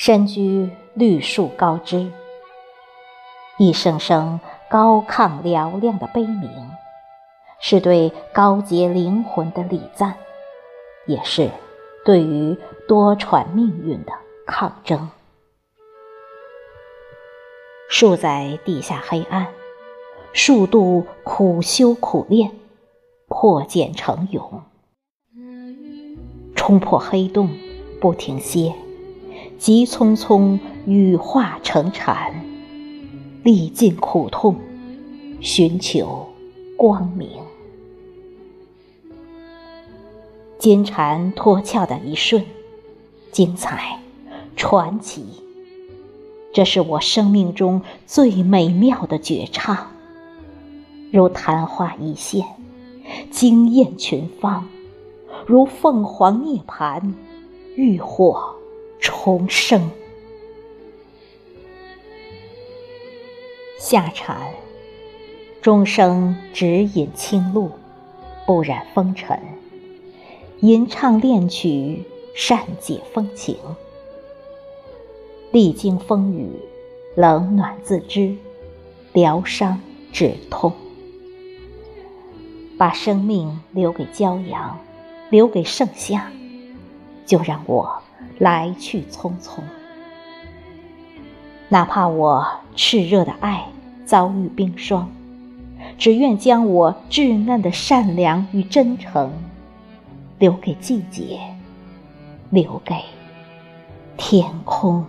身居绿树高枝，一声声高亢嘹亮的悲鸣，是对高洁灵魂的礼赞，也是对于多舛命运的抗争。树在地下黑暗，数度苦修苦练，破茧成蛹，冲破黑洞，不停歇，急匆匆羽化成蝉，历尽苦痛，寻求光明。金蝉脱壳的一瞬，精彩，传奇。这是我生命中最美妙的绝唱，如昙花一现，惊艳群芳；如凤凰涅槃，浴火重生。夏蝉，终生只饮清露，不染风尘，吟唱恋曲，善解风情。历经风雨，冷暖自知，疗伤止痛。把生命留给骄阳，留给盛夏，就让我来去匆匆。哪怕我炽热的爱遭遇冰霜，只愿将我稚嫩的善良与真诚，留给季节，留给天空。